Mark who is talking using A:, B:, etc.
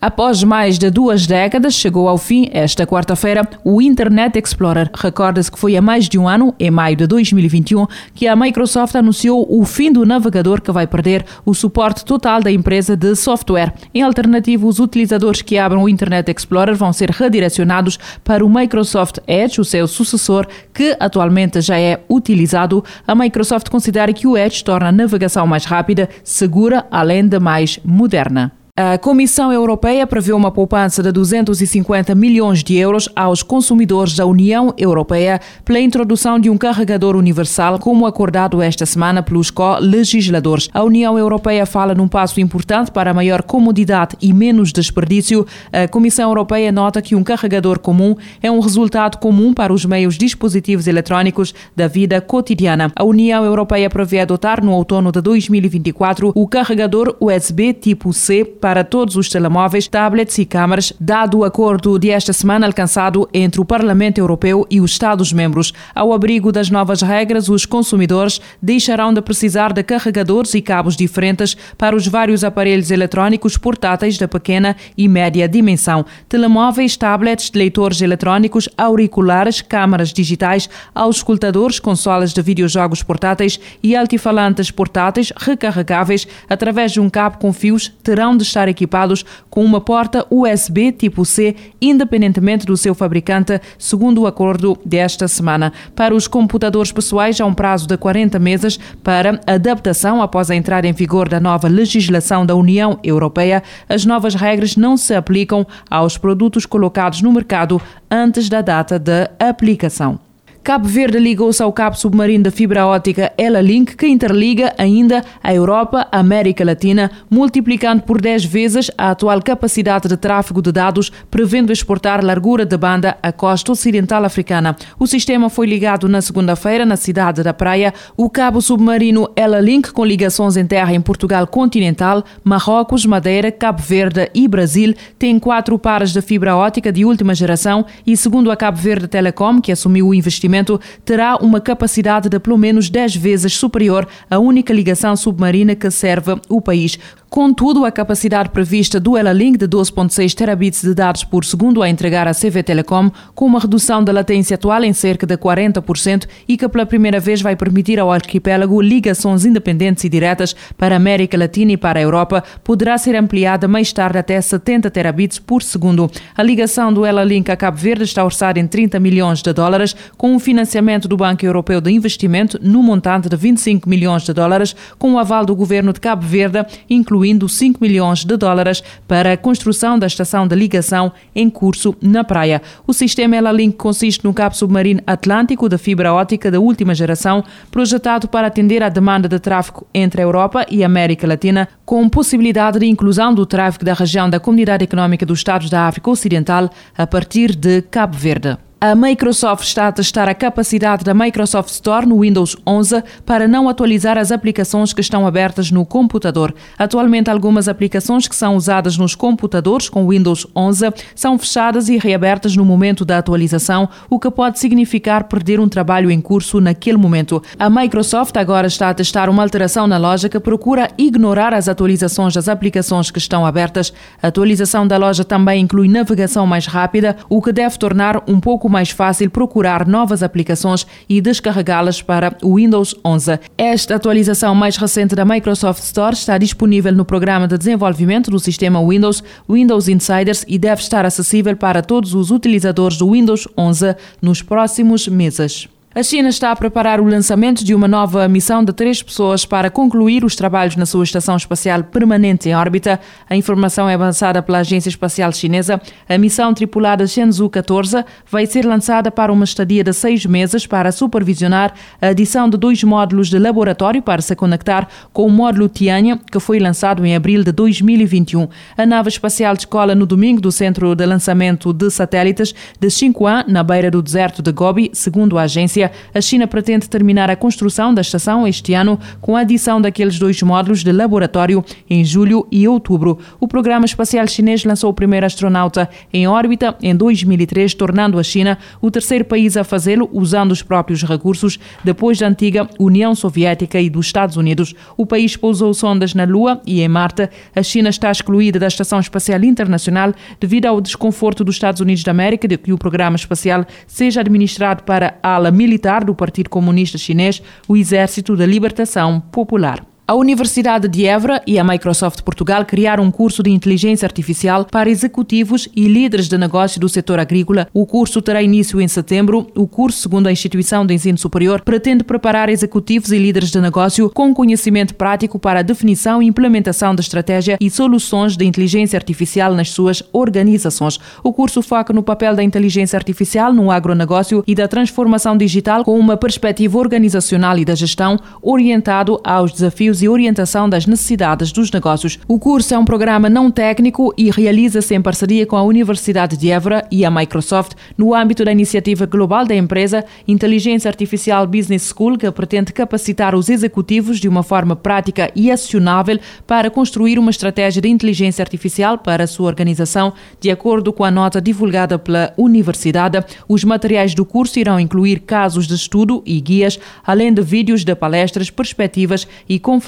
A: Após mais de duas décadas, chegou ao fim, esta quarta-feira, o Internet Explorer. Recorda-se que foi há mais de um ano, em maio de 2021, que a Microsoft anunciou o fim do navegador que vai perder o suporte total da empresa de software. Em alternativa, os utilizadores que abram o Internet Explorer vão ser redirecionados para o Microsoft Edge, o seu sucessor, que atualmente já é utilizado. A Microsoft considera que o Edge torna a navegação mais rápida, segura, além de mais moderna. A Comissão Europeia prevê uma poupança de 250 milhões de euros aos consumidores da União Europeia pela introdução de um carregador universal, como acordado esta semana pelos co-legisladores. A União Europeia fala num passo importante para maior comodidade e menos desperdício. A Comissão Europeia nota que um carregador comum é um resultado comum para os meios dispositivos eletrónicos da vida cotidiana. A União Europeia prevê adotar no outono de 2024 o carregador USB tipo C para todos os telemóveis, tablets e câmaras, dado o acordo de esta semana alcançado entre o Parlamento Europeu e os Estados-membros. Ao abrigo das novas regras, os consumidores deixarão de precisar de carregadores e cabos diferentes para os vários aparelhos eletrónicos portáteis de pequena e média dimensão, telemóveis, tablets, leitores eletrónicos, auriculares, câmaras digitais, auscultadores, consolas de videojogos portáteis e altifalantes portáteis recarregáveis através de um cabo com fios terão de estar estar equipados com uma porta USB tipo C, independentemente do seu fabricante, segundo o acordo desta semana. Para os computadores pessoais, há um prazo de 40 meses para adaptação após a entrada em vigor da nova legislação da União Europeia. As novas regras não se aplicam aos produtos colocados no mercado antes da data de aplicação. Cabo Verde ligou-se ao cabo submarino da fibra óptica Ela-Link, que interliga ainda a Europa, a América Latina, multiplicando por 10 vezes a atual capacidade de tráfego de dados, prevendo exportar largura de banda à costa ocidental africana. O sistema foi ligado na segunda-feira na cidade da Praia. O cabo submarino Ela-Link, com ligações em terra em Portugal continental, Marrocos, Madeira, Cabo Verde e Brasil, tem quatro pares de fibra óptica de última geração e, segundo a Cabo Verde Telecom, que assumiu o investimento, terá uma capacidade de pelo menos 10 vezes superior à única ligação submarina que serve o país. Contudo, a capacidade prevista do Ela-Link de 12.6 terabits de dados por segundo a entregar à CV Telecom, com uma redução da latência atual em cerca de 40% e que pela primeira vez vai permitir ao arquipélago ligações independentes e diretas para a América Latina e para a Europa, poderá ser ampliada mais tarde até 70 terabits por segundo. A ligação do Ela-Link a Cabo Verde está orçada em 30 milhões de dólares, com um financiamento do Banco Europeu de Investimento no montante de 25 milhões de dólares, com o aval do governo de Cabo Verde, incluindo incluindo 5 milhões de dólares para a construção da estação de ligação em curso na praia. O sistema Ela-Link consiste num cabo submarino atlântico de fibra óptica da última geração, projetado para atender à demanda de tráfego entre a Europa e a América Latina, com possibilidade de inclusão do tráfego da região da Comunidade Económica dos Estados da África Ocidental a partir de Cabo Verde. A Microsoft está a testar a capacidade da Microsoft Store no Windows 11 para não atualizar as aplicações que estão abertas no computador. Atualmente, algumas aplicações que são usadas nos computadores com Windows 11 são fechadas e reabertas no momento da atualização, o que pode significar perder um trabalho em curso naquele momento. A Microsoft agora está a testar uma alteração na loja que procura ignorar as atualizações das aplicações que estão abertas. A atualização da loja também inclui navegação mais rápida, o que deve tornar um pouco pouco mais fácil procurar novas aplicações e descarregá-las para o Windows 11. Esta atualização mais recente da Microsoft Store está disponível no programa de desenvolvimento do sistema Windows, Windows Insiders, e deve estar acessível para todos os utilizadores do Windows 11 nos próximos meses. A China está a preparar o lançamento de uma nova missão de três pessoas para concluir os trabalhos na sua estação espacial permanente em órbita. A informação é avançada pela Agência Espacial Chinesa. A missão tripulada Shenzhou 14 vai ser lançada para uma estadia de seis meses para supervisionar a adição de dois módulos de laboratório para se conectar com o módulo Tianhe, que foi lançado em abril de 2021. A nave espacial descola no domingo do Centro de Lançamento de Satélites de Xinhuan, na beira do deserto de Gobi, segundo a agência. A China pretende terminar a construção da estação este ano com a adição daqueles dois módulos de laboratório em julho e outubro. O programa espacial chinês lançou o primeiro astronauta em órbita em 2003, tornando a China o terceiro país a fazê-lo usando os próprios recursos, depois da antiga União Soviética e dos Estados Unidos. O país pousou sondas na Lua e em Marte. A China está excluída da Estação Espacial Internacional devido ao desconforto dos Estados Unidos da América de que o programa espacial seja administrado para a ala militar do Partido Comunista Chinês, o Exército da Libertação Popular. A Universidade de Évora e a Microsoft Portugal criaram um curso de inteligência artificial para executivos e líderes de negócio do setor agrícola. O curso terá início em setembro. O curso, segundo a instituição de ensino superior, pretende preparar executivos e líderes de negócio com conhecimento prático para a definição e implementação da estratégia e soluções de inteligência artificial nas suas organizações. O curso foca no papel da inteligência artificial no agronegócio e da transformação digital com uma perspectiva organizacional e da gestão orientado aos desafios e orientação das necessidades dos negócios. O curso é um programa não técnico e realiza-se em parceria com a Universidade de Évora e a Microsoft no âmbito da iniciativa global da empresa Inteligência Artificial Business School, que pretende capacitar os executivos de uma forma prática e acionável para construir uma estratégia de inteligência artificial para a sua organização, de acordo com a nota divulgada pela Universidade. Os materiais do curso irão incluir casos de estudo e guias, além de vídeos de palestras, perspectivas e conferências